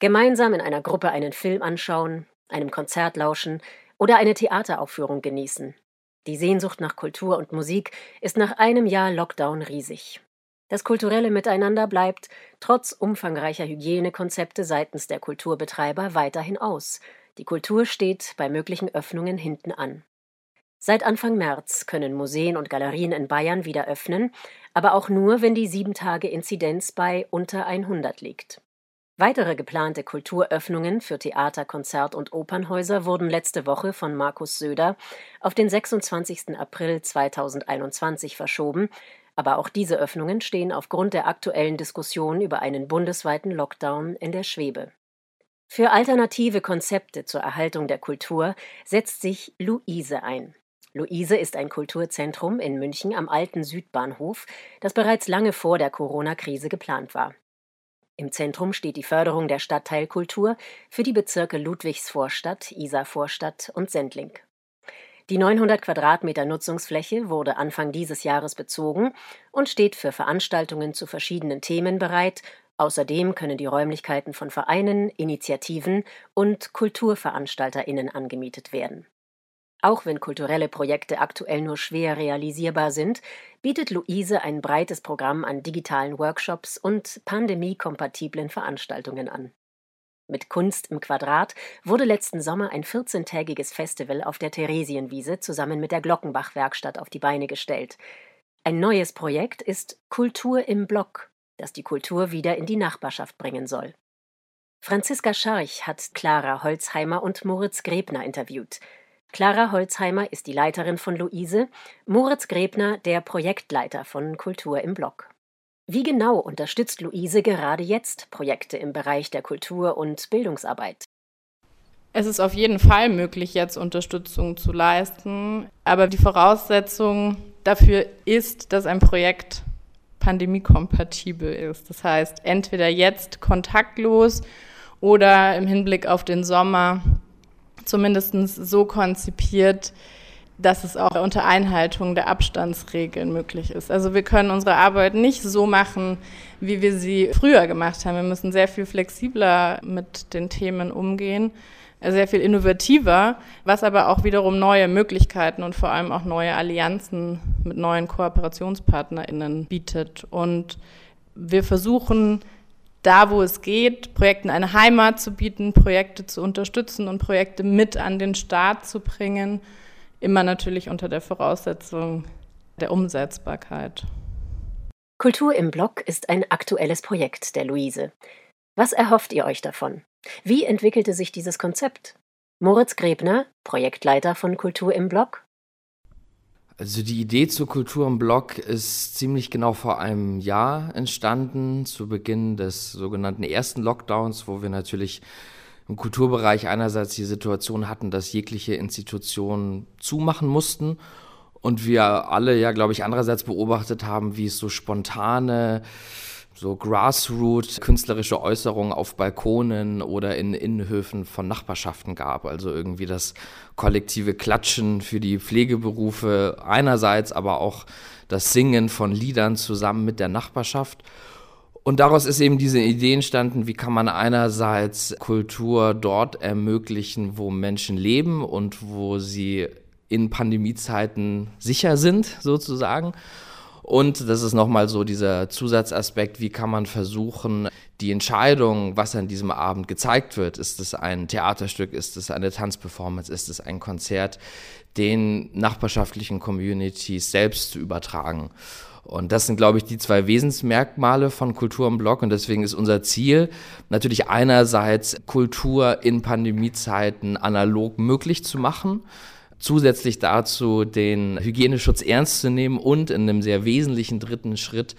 Gemeinsam in einer Gruppe einen Film anschauen, einem Konzert lauschen oder eine Theateraufführung genießen. Die Sehnsucht nach Kultur und Musik ist nach einem Jahr Lockdown riesig. Das kulturelle Miteinander bleibt trotz umfangreicher Hygienekonzepte seitens der Kulturbetreiber weiterhin aus. Die Kultur steht bei möglichen Öffnungen hinten an. Seit Anfang März können Museen und Galerien in Bayern wieder öffnen, aber auch nur, wenn die 7-Tage-Inzidenz bei unter 100 liegt. Weitere geplante Kulturöffnungen für Theater, Konzert und Opernhäuser wurden letzte Woche von Markus Söder auf den 26. April 2021 verschoben, aber auch diese Öffnungen stehen aufgrund der aktuellen Diskussion über einen bundesweiten Lockdown in der Schwebe. Für alternative Konzepte zur Erhaltung der Kultur setzt sich Luise ein. Luise ist ein Kulturzentrum in München am alten Südbahnhof, das bereits lange vor der Corona-Krise geplant war. Im Zentrum steht die Förderung der Stadtteilkultur für die Bezirke Ludwigsvorstadt, Isarvorstadt und Sendling. Die 900 Quadratmeter Nutzungsfläche wurde Anfang dieses Jahres bezogen und steht für Veranstaltungen zu verschiedenen Themen bereit. Außerdem können die Räumlichkeiten von Vereinen, Initiativen und Kulturveranstalterinnen angemietet werden. Auch wenn kulturelle Projekte aktuell nur schwer realisierbar sind, bietet Luise ein breites Programm an digitalen Workshops und pandemiekompatiblen Veranstaltungen an. Mit Kunst im Quadrat wurde letzten Sommer ein 14-tägiges Festival auf der Theresienwiese zusammen mit der Glockenbach-Werkstatt auf die Beine gestellt. Ein neues Projekt ist Kultur im Block, das die Kultur wieder in die Nachbarschaft bringen soll. Franziska Scharch hat Clara Holzheimer und Moritz Grebner interviewt. Clara Holzheimer ist die Leiterin von Luise, Moritz Grebner der Projektleiter von Kultur im Block. Wie genau unterstützt Luise gerade jetzt Projekte im Bereich der Kultur- und Bildungsarbeit? Es ist auf jeden Fall möglich, jetzt Unterstützung zu leisten, aber die Voraussetzung dafür ist, dass ein Projekt pandemiekompatibel ist. Das heißt, entweder jetzt kontaktlos oder im Hinblick auf den Sommer zumindest so konzipiert, dass es auch unter Einhaltung der Abstandsregeln möglich ist. Also wir können unsere Arbeit nicht so machen, wie wir sie früher gemacht haben. Wir müssen sehr viel flexibler mit den Themen umgehen, sehr viel innovativer, was aber auch wiederum neue Möglichkeiten und vor allem auch neue Allianzen mit neuen KooperationspartnerInnen bietet. Und wir versuchen, da, wo es geht, Projekten eine Heimat zu bieten, Projekte zu unterstützen und Projekte mit an den Start zu bringen Immer natürlich unter der Voraussetzung der Umsetzbarkeit. Kultur im Block ist ein aktuelles Projekt der Luise. Was erhofft ihr euch davon? Wie entwickelte sich dieses Konzept? Moritz Grebner, Projektleiter von Kultur im Block. Also die Idee zur Kultur im Block ist ziemlich genau vor einem Jahr entstanden, zu Beginn des sogenannten ersten Lockdowns, wo wir natürlich im Kulturbereich einerseits die Situation hatten, dass jegliche Institutionen zumachen mussten und wir alle ja, glaube ich, andererseits beobachtet haben, wie es so spontane, so Grassroot künstlerische Äußerungen auf Balkonen oder in Innenhöfen von Nachbarschaften gab. Also irgendwie das kollektive Klatschen für die Pflegeberufe einerseits, aber auch das Singen von Liedern zusammen mit der Nachbarschaft. Und daraus ist eben diese Idee entstanden, wie kann man einerseits Kultur dort ermöglichen, wo Menschen leben und wo sie in Pandemiezeiten sicher sind, sozusagen. Und das ist nochmal so dieser Zusatzaspekt, wie kann man versuchen, die Entscheidung, was an diesem Abend gezeigt wird, ist es ein Theaterstück, ist es eine Tanzperformance, ist es ein Konzert, den nachbarschaftlichen Communities selbst zu übertragen. Und das sind, glaube ich, die zwei Wesensmerkmale von Kultur im Blog. Und deswegen ist unser Ziel natürlich einerseits Kultur in Pandemiezeiten analog möglich zu machen zusätzlich dazu den Hygieneschutz ernst zu nehmen und in einem sehr wesentlichen dritten Schritt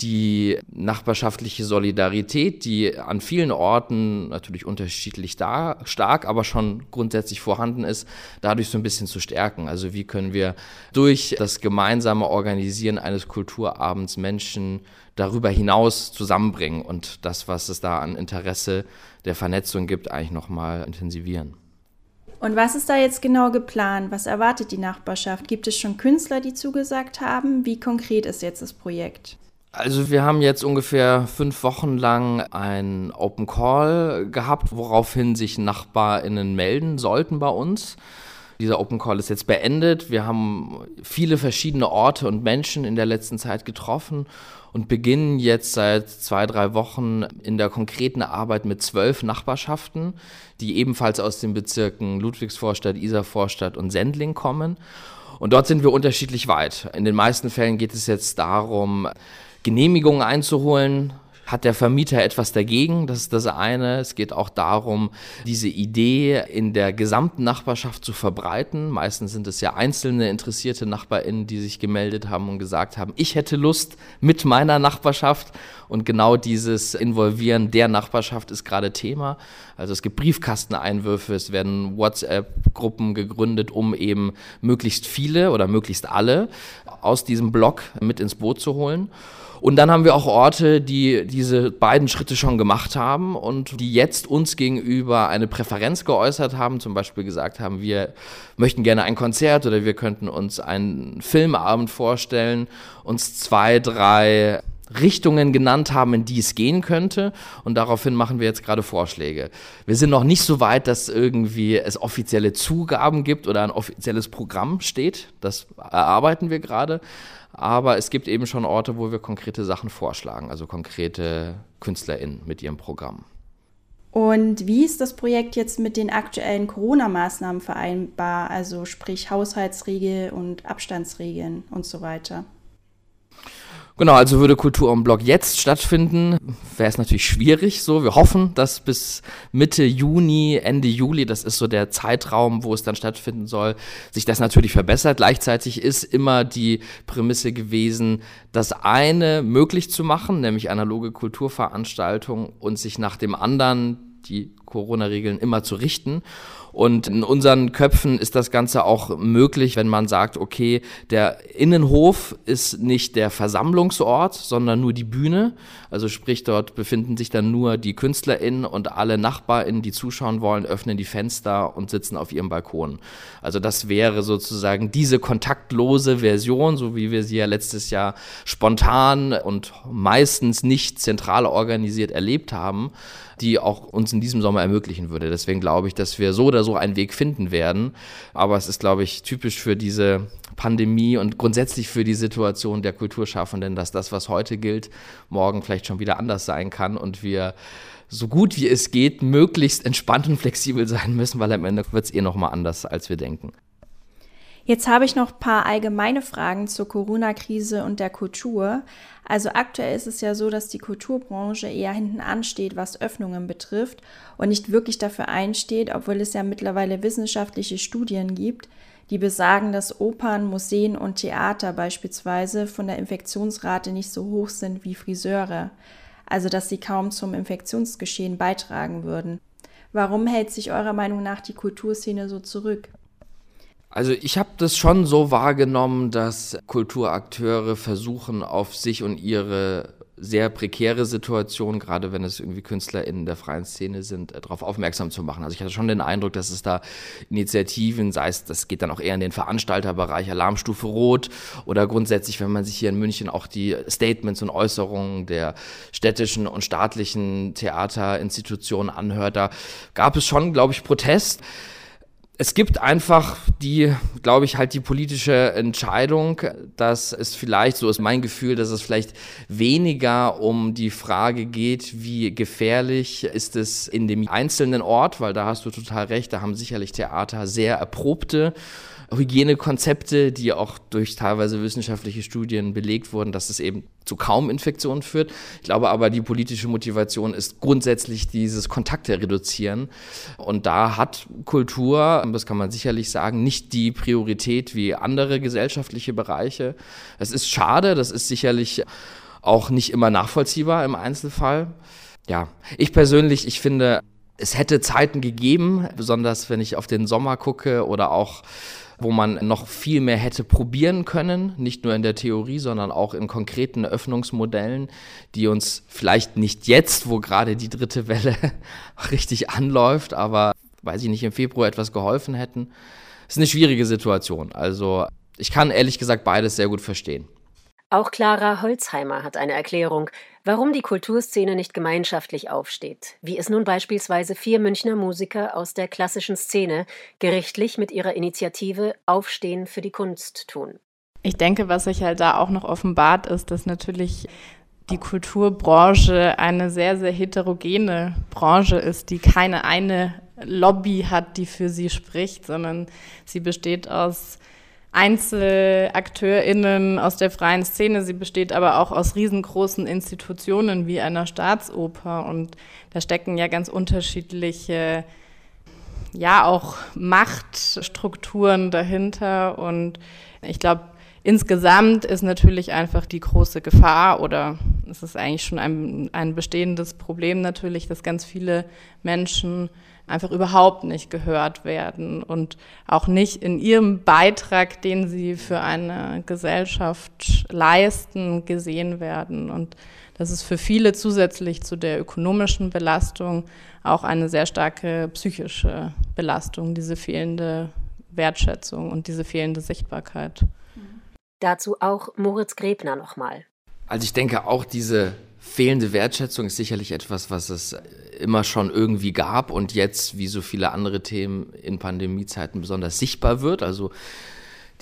die nachbarschaftliche Solidarität, die an vielen Orten natürlich unterschiedlich da, stark, aber schon grundsätzlich vorhanden ist, dadurch so ein bisschen zu stärken. Also wie können wir durch das gemeinsame Organisieren eines Kulturabends Menschen darüber hinaus zusammenbringen und das, was es da an Interesse der Vernetzung gibt, eigentlich nochmal intensivieren. Und was ist da jetzt genau geplant? Was erwartet die Nachbarschaft? Gibt es schon Künstler, die zugesagt haben? Wie konkret ist jetzt das Projekt? Also wir haben jetzt ungefähr fünf Wochen lang ein Open Call gehabt, woraufhin sich NachbarInnen melden sollten bei uns. Dieser Open Call ist jetzt beendet. Wir haben viele verschiedene Orte und Menschen in der letzten Zeit getroffen und beginnen jetzt seit zwei, drei Wochen in der konkreten Arbeit mit zwölf Nachbarschaften, die ebenfalls aus den Bezirken Ludwigsvorstadt, Isarvorstadt und Sendling kommen. Und dort sind wir unterschiedlich weit. In den meisten Fällen geht es jetzt darum, Genehmigungen einzuholen, hat der Vermieter etwas dagegen? Das ist das eine. Es geht auch darum, diese Idee in der gesamten Nachbarschaft zu verbreiten. Meistens sind es ja einzelne interessierte NachbarInnen, die sich gemeldet haben und gesagt haben, ich hätte Lust mit meiner Nachbarschaft. Und genau dieses Involvieren der Nachbarschaft ist gerade Thema. Also es gibt Briefkasteneinwürfe, es werden WhatsApp-Gruppen gegründet, um eben möglichst viele oder möglichst alle aus diesem Blog mit ins Boot zu holen. Und dann haben wir auch Orte, die diese beiden Schritte schon gemacht haben und die jetzt uns gegenüber eine Präferenz geäußert haben, zum Beispiel gesagt haben, wir möchten gerne ein Konzert oder wir könnten uns einen Filmabend vorstellen, uns zwei, drei Richtungen genannt haben, in die es gehen könnte. Und daraufhin machen wir jetzt gerade Vorschläge. Wir sind noch nicht so weit, dass irgendwie es offizielle Zugaben gibt oder ein offizielles Programm steht. Das erarbeiten wir gerade. Aber es gibt eben schon Orte, wo wir konkrete Sachen vorschlagen, also konkrete KünstlerInnen mit ihrem Programm. Und wie ist das Projekt jetzt mit den aktuellen Corona-Maßnahmen vereinbar, also sprich Haushaltsregel und Abstandsregeln und so weiter? Genau, also würde Kultur am Block jetzt stattfinden, wäre es natürlich schwierig so. Wir hoffen, dass bis Mitte Juni, Ende Juli, das ist so der Zeitraum, wo es dann stattfinden soll, sich das natürlich verbessert. Gleichzeitig ist immer die Prämisse gewesen, das eine möglich zu machen, nämlich analoge Kulturveranstaltungen und sich nach dem anderen die Corona-Regeln immer zu richten. Und in unseren Köpfen ist das Ganze auch möglich, wenn man sagt, okay, der Innenhof ist nicht der Versammlungsort, sondern nur die Bühne. Also sprich, dort befinden sich dann nur die KünstlerInnen und alle NachbarInnen, die zuschauen wollen, öffnen die Fenster und sitzen auf ihrem Balkon. Also das wäre sozusagen diese kontaktlose Version, so wie wir sie ja letztes Jahr spontan und meistens nicht zentral organisiert erlebt haben die auch uns in diesem Sommer ermöglichen würde. Deswegen glaube ich, dass wir so oder so einen Weg finden werden. Aber es ist, glaube ich, typisch für diese Pandemie und grundsätzlich für die Situation der Kulturschaffenden, dass das, was heute gilt, morgen vielleicht schon wieder anders sein kann und wir so gut wie es geht, möglichst entspannt und flexibel sein müssen, weil am Ende wird es eh nochmal anders, als wir denken. Jetzt habe ich noch ein paar allgemeine Fragen zur Corona-Krise und der Kultur. Also aktuell ist es ja so, dass die Kulturbranche eher hinten ansteht, was Öffnungen betrifft und nicht wirklich dafür einsteht, obwohl es ja mittlerweile wissenschaftliche Studien gibt, die besagen, dass Opern, Museen und Theater beispielsweise von der Infektionsrate nicht so hoch sind wie Friseure, also dass sie kaum zum Infektionsgeschehen beitragen würden. Warum hält sich eurer Meinung nach die Kulturszene so zurück? Also ich habe das schon so wahrgenommen, dass Kulturakteure versuchen, auf sich und ihre sehr prekäre Situation, gerade wenn es irgendwie Künstler in der freien Szene sind, äh, darauf aufmerksam zu machen. Also ich hatte schon den Eindruck, dass es da Initiativen, sei es, das geht dann auch eher in den Veranstalterbereich, Alarmstufe Rot oder grundsätzlich, wenn man sich hier in München auch die Statements und Äußerungen der städtischen und staatlichen Theaterinstitutionen anhört, da gab es schon, glaube ich, Protest es gibt einfach die, glaube ich, halt die politische Entscheidung, dass es vielleicht, so ist mein Gefühl, dass es vielleicht weniger um die Frage geht, wie gefährlich ist es in dem einzelnen Ort, weil da hast du total recht, da haben sicherlich Theater sehr erprobte Hygienekonzepte, die auch durch teilweise wissenschaftliche Studien belegt wurden, dass es eben zu kaum Infektionen führt. Ich glaube aber, die politische Motivation ist grundsätzlich dieses Kontakte reduzieren. Und da hat Kultur, das kann man sicherlich sagen, nicht die Priorität wie andere gesellschaftliche Bereiche. Es ist schade, das ist sicherlich auch nicht immer nachvollziehbar im Einzelfall. Ja, ich persönlich, ich finde, es hätte Zeiten gegeben, besonders wenn ich auf den Sommer gucke oder auch wo man noch viel mehr hätte probieren können, nicht nur in der Theorie, sondern auch in konkreten Öffnungsmodellen, die uns vielleicht nicht jetzt, wo gerade die dritte Welle richtig anläuft, aber weiß ich nicht, im Februar etwas geholfen hätten. Es ist eine schwierige Situation. Also ich kann ehrlich gesagt beides sehr gut verstehen. Auch Clara Holzheimer hat eine Erklärung, warum die Kulturszene nicht gemeinschaftlich aufsteht, wie es nun beispielsweise vier Münchner Musiker aus der klassischen Szene gerichtlich mit ihrer Initiative Aufstehen für die Kunst tun. Ich denke, was sich halt da auch noch offenbart ist, dass natürlich die Kulturbranche eine sehr, sehr heterogene Branche ist, die keine eine Lobby hat, die für sie spricht, sondern sie besteht aus EinzelakteurInnen aus der freien Szene. Sie besteht aber auch aus riesengroßen Institutionen wie einer Staatsoper. Und da stecken ja ganz unterschiedliche, ja, auch Machtstrukturen dahinter. Und ich glaube, Insgesamt ist natürlich einfach die große Gefahr oder es ist eigentlich schon ein, ein bestehendes Problem natürlich, dass ganz viele Menschen einfach überhaupt nicht gehört werden und auch nicht in ihrem Beitrag, den sie für eine Gesellschaft leisten, gesehen werden. Und das ist für viele zusätzlich zu der ökonomischen Belastung auch eine sehr starke psychische Belastung, diese fehlende Wertschätzung und diese fehlende Sichtbarkeit. Dazu auch Moritz Grebner nochmal. Also ich denke auch diese fehlende Wertschätzung ist sicherlich etwas, was es immer schon irgendwie gab und jetzt, wie so viele andere Themen in Pandemiezeiten besonders sichtbar wird. Also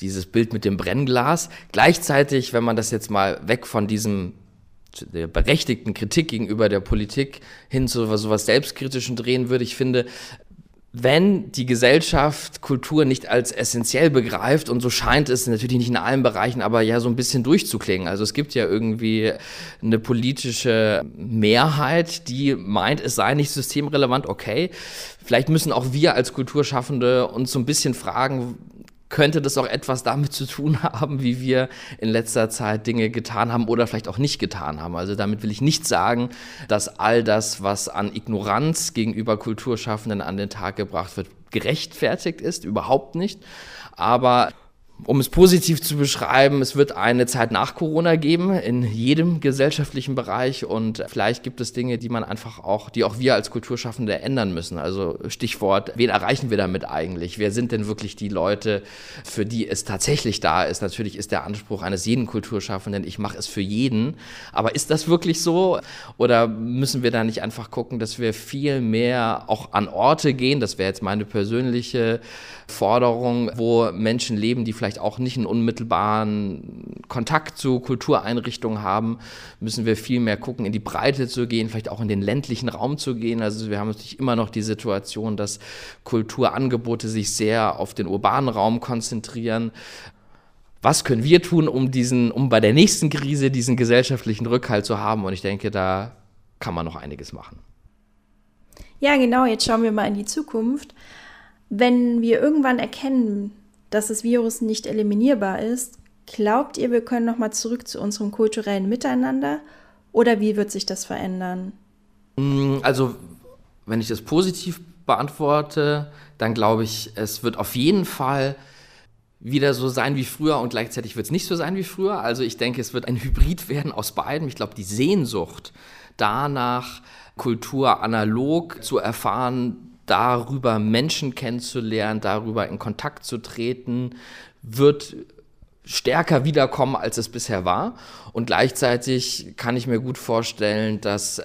dieses Bild mit dem Brennglas. Gleichzeitig, wenn man das jetzt mal weg von diesem der berechtigten Kritik gegenüber der Politik hin zu sowas Selbstkritischen drehen würde, ich finde, wenn die Gesellschaft Kultur nicht als essentiell begreift, und so scheint es natürlich nicht in allen Bereichen, aber ja so ein bisschen durchzuklingen. Also es gibt ja irgendwie eine politische Mehrheit, die meint, es sei nicht systemrelevant, okay. Vielleicht müssen auch wir als Kulturschaffende uns so ein bisschen fragen, könnte das auch etwas damit zu tun haben, wie wir in letzter Zeit Dinge getan haben oder vielleicht auch nicht getan haben. Also damit will ich nicht sagen, dass all das, was an Ignoranz gegenüber Kulturschaffenden an den Tag gebracht wird, gerechtfertigt ist, überhaupt nicht. Aber um es positiv zu beschreiben, es wird eine Zeit nach Corona geben in jedem gesellschaftlichen Bereich und vielleicht gibt es Dinge, die man einfach auch, die auch wir als Kulturschaffende ändern müssen. Also Stichwort, wen erreichen wir damit eigentlich? Wer sind denn wirklich die Leute, für die es tatsächlich da ist? Natürlich ist der Anspruch eines jeden Kulturschaffenden, ich mache es für jeden. Aber ist das wirklich so? Oder müssen wir da nicht einfach gucken, dass wir viel mehr auch an Orte gehen? Das wäre jetzt meine persönliche Forderung, wo Menschen leben, die vielleicht auch nicht einen unmittelbaren Kontakt zu Kultureinrichtungen haben, müssen wir viel mehr gucken, in die Breite zu gehen, vielleicht auch in den ländlichen Raum zu gehen. Also wir haben natürlich immer noch die Situation, dass Kulturangebote sich sehr auf den urbanen Raum konzentrieren was können wir tun, um diesen, um bei der nächsten Krise diesen gesellschaftlichen Rückhalt zu haben? Und ich denke, da kann man noch einiges machen. Ja, genau. Jetzt schauen wir mal in die Zukunft. Wenn wir irgendwann erkennen, dass das Virus nicht eliminierbar ist, glaubt ihr, wir können nochmal zurück zu unserem kulturellen Miteinander oder wie wird sich das verändern? Mm, also, wenn ich das positiv beantworte, dann glaube ich, es wird auf jeden Fall wieder so sein wie früher und gleichzeitig wird es nicht so sein wie früher. Also ich denke, es wird ein Hybrid werden aus beiden. Ich glaube, die Sehnsucht danach, Kultur analog zu erfahren, darüber Menschen kennenzulernen, darüber in Kontakt zu treten, wird stärker wiederkommen, als es bisher war. Und gleichzeitig kann ich mir gut vorstellen, dass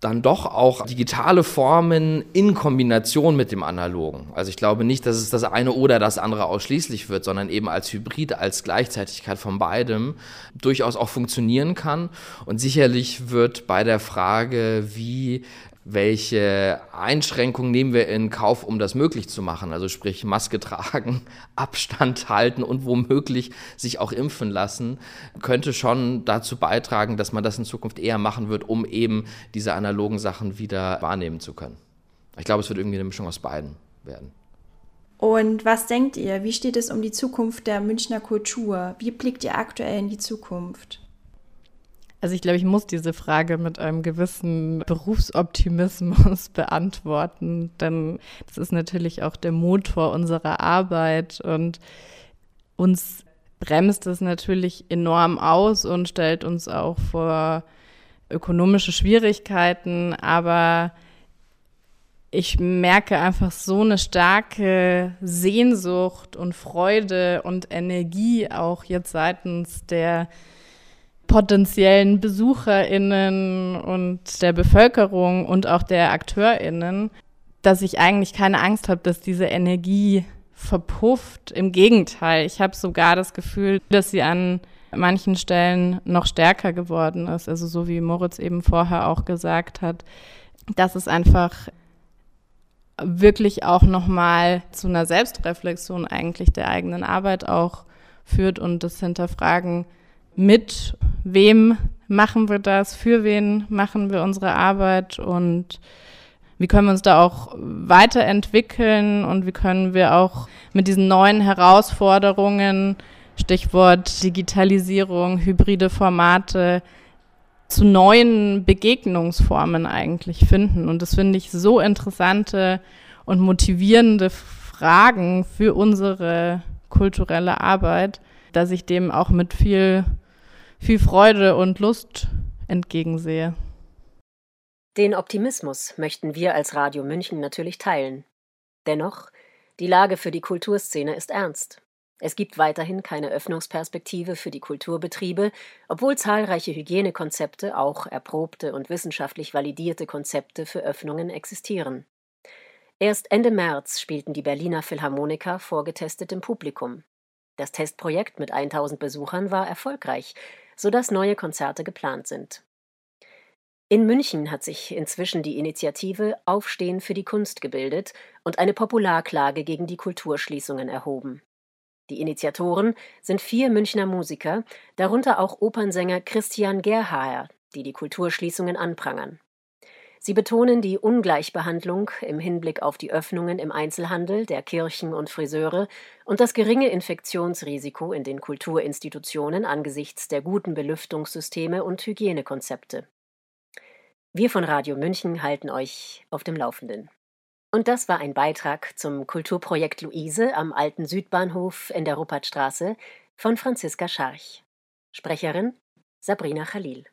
dann doch auch digitale Formen in Kombination mit dem Analogen. Also ich glaube nicht, dass es das eine oder das andere ausschließlich wird, sondern eben als Hybrid, als Gleichzeitigkeit von beidem durchaus auch funktionieren kann. Und sicherlich wird bei der Frage, wie welche Einschränkungen nehmen wir in Kauf, um das möglich zu machen? Also sprich Maske tragen, Abstand halten und womöglich sich auch impfen lassen, könnte schon dazu beitragen, dass man das in Zukunft eher machen wird, um eben diese analogen Sachen wieder wahrnehmen zu können. Ich glaube, es wird irgendwie eine Mischung aus beiden werden. Und was denkt ihr? Wie steht es um die Zukunft der Münchner Kultur? Wie blickt ihr aktuell in die Zukunft? Also ich glaube, ich muss diese Frage mit einem gewissen Berufsoptimismus beantworten, denn das ist natürlich auch der Motor unserer Arbeit und uns bremst es natürlich enorm aus und stellt uns auch vor ökonomische Schwierigkeiten, aber ich merke einfach so eine starke Sehnsucht und Freude und Energie auch jetzt seitens der potenziellen Besucherinnen und der Bevölkerung und auch der Akteurinnen, dass ich eigentlich keine Angst habe, dass diese Energie verpufft. Im Gegenteil, ich habe sogar das Gefühl, dass sie an manchen Stellen noch stärker geworden ist. Also so wie Moritz eben vorher auch gesagt hat, dass es einfach wirklich auch nochmal zu einer Selbstreflexion eigentlich der eigenen Arbeit auch führt und das Hinterfragen mit wem machen wir das, für wen machen wir unsere Arbeit und wie können wir uns da auch weiterentwickeln und wie können wir auch mit diesen neuen Herausforderungen, Stichwort Digitalisierung, hybride Formate, zu neuen Begegnungsformen eigentlich finden. Und das finde ich so interessante und motivierende Fragen für unsere kulturelle Arbeit, dass ich dem auch mit viel, viel Freude und Lust entgegensehe. Den Optimismus möchten wir als Radio München natürlich teilen. Dennoch, die Lage für die Kulturszene ist ernst. Es gibt weiterhin keine Öffnungsperspektive für die Kulturbetriebe, obwohl zahlreiche Hygienekonzepte, auch erprobte und wissenschaftlich validierte Konzepte für Öffnungen existieren. Erst Ende März spielten die Berliner Philharmoniker vor getestetem Publikum. Das Testprojekt mit 1000 Besuchern war erfolgreich, sodass neue Konzerte geplant sind. In München hat sich inzwischen die Initiative Aufstehen für die Kunst gebildet und eine Popularklage gegen die Kulturschließungen erhoben. Die Initiatoren sind vier Münchner Musiker, darunter auch Opernsänger Christian Gerhaer, die die Kulturschließungen anprangern. Sie betonen die Ungleichbehandlung im Hinblick auf die Öffnungen im Einzelhandel, der Kirchen und Friseure und das geringe Infektionsrisiko in den Kulturinstitutionen angesichts der guten Belüftungssysteme und Hygienekonzepte. Wir von Radio München halten euch auf dem Laufenden. Und das war ein Beitrag zum Kulturprojekt Luise am alten Südbahnhof in der Ruppertstraße von Franziska Scharch. Sprecherin Sabrina Khalil.